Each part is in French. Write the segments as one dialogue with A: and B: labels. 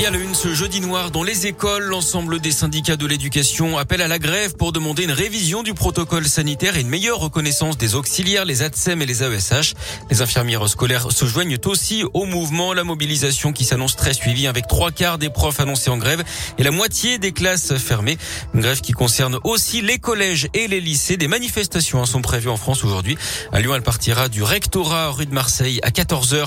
A: Et à la une, ce jeudi noir, dans les écoles, l'ensemble des syndicats de l'éducation appellent à la grève pour demander une révision du protocole sanitaire et une meilleure reconnaissance des auxiliaires, les ATSEM et les AESH. Les infirmières scolaires se joignent aussi au mouvement. La mobilisation qui s'annonce très suivie avec trois quarts des profs annoncés en grève et la moitié des classes fermées. Une grève qui concerne aussi les collèges et les lycées. Des manifestations sont prévues en France aujourd'hui. À Lyon, elle partira du rectorat rue de Marseille à 14h.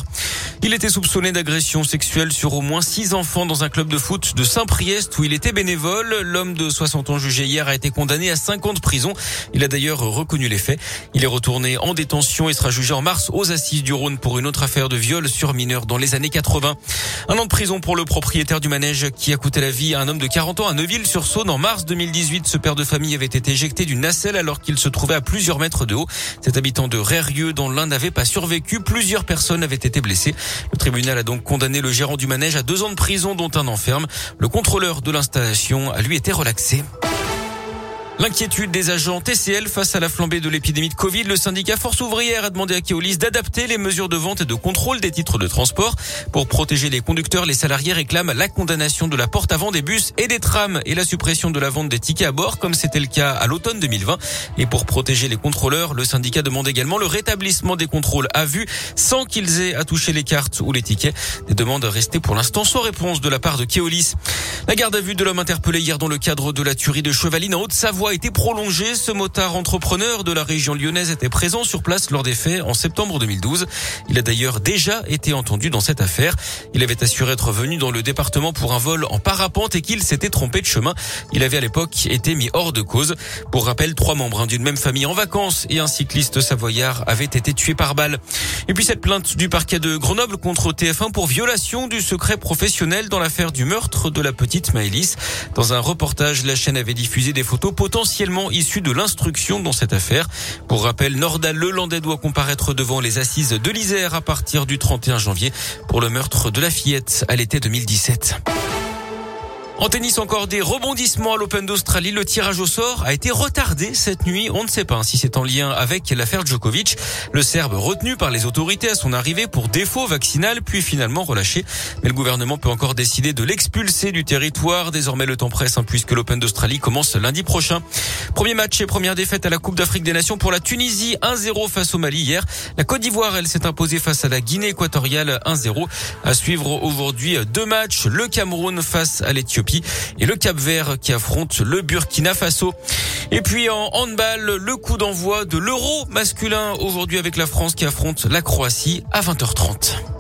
A: Il était soupçonné d'agression sexuelle sur au moins six enfants dans un club de foot de Saint-Priest où il était bénévole. L'homme de 60 ans jugé hier a été condamné à 5 ans de prison. Il a d'ailleurs reconnu les faits. Il est retourné en détention et sera jugé en mars aux assises du Rhône pour une autre affaire de viol sur mineur dans les années 80. Un an de prison pour le propriétaire du manège qui a coûté la vie à un homme de 40 ans à Neuville-sur-Saône. En mars 2018, ce père de famille avait été éjecté d'une nacelle alors qu'il se trouvait à plusieurs mètres de haut. Cet habitant de Rérieux, dont l'un n'avait pas survécu, plusieurs personnes avaient été blessées. Le tribunal a donc condamné le gérant du manège à deux ans de prison, dont un enferme. Le contrôleur de l'installation a lui été relaxé. L'inquiétude des agents TCL face à la flambée de l'épidémie de Covid, le syndicat Force ouvrière a demandé à Keolis d'adapter les mesures de vente et de contrôle des titres de transport. Pour protéger les conducteurs, les salariés réclament la condamnation de la porte avant des bus et des trams et la suppression de la vente des tickets à bord comme c'était le cas à l'automne 2020. Et pour protéger les contrôleurs, le syndicat demande également le rétablissement des contrôles à vue sans qu'ils aient à toucher les cartes ou les tickets. Des demandes restées pour l'instant sans réponse de la part de Keolis. La garde à vue de l'homme interpellé hier dans le cadre de la tuerie de Chevaline en Haute-Savoie a été prolongé. Ce motard entrepreneur de la région lyonnaise était présent sur place lors des faits en septembre 2012. Il a d'ailleurs déjà été entendu dans cette affaire. Il avait assuré être venu dans le département pour un vol en parapente et qu'il s'était trompé de chemin. Il avait à l'époque été mis hors de cause. Pour rappel, trois membres hein, d'une même famille en vacances et un cycliste savoyard avaient été tués par balle. Et puis cette plainte du parquet de Grenoble contre TF1 pour violation du secret professionnel dans l'affaire du meurtre de la petite Maëlys. Dans un reportage, la chaîne avait diffusé des photos potentiellement issu de l'instruction dans cette affaire. Pour rappel, Nordal Lelandais doit comparaître devant les assises de l'Isère à partir du 31 janvier pour le meurtre de la fillette à l'été 2017. En tennis, encore des rebondissements à l'Open d'Australie. Le tirage au sort a été retardé cette nuit. On ne sait pas si c'est en lien avec l'affaire Djokovic. Le Serbe retenu par les autorités à son arrivée pour défaut vaccinal, puis finalement relâché. Mais le gouvernement peut encore décider de l'expulser du territoire. Désormais, le temps presse hein, puisque l'Open d'Australie commence lundi prochain. Premier match et première défaite à la Coupe d'Afrique des Nations pour la Tunisie. 1-0 face au Mali hier. La Côte d'Ivoire, elle s'est imposée face à la Guinée équatoriale 1-0. À suivre aujourd'hui deux matchs. Le Cameroun face à l'Éthiopie et le Cap Vert qui affronte le Burkina Faso. Et puis en handball, le coup d'envoi de l'Euro masculin aujourd'hui avec la France qui affronte la Croatie à 20h30.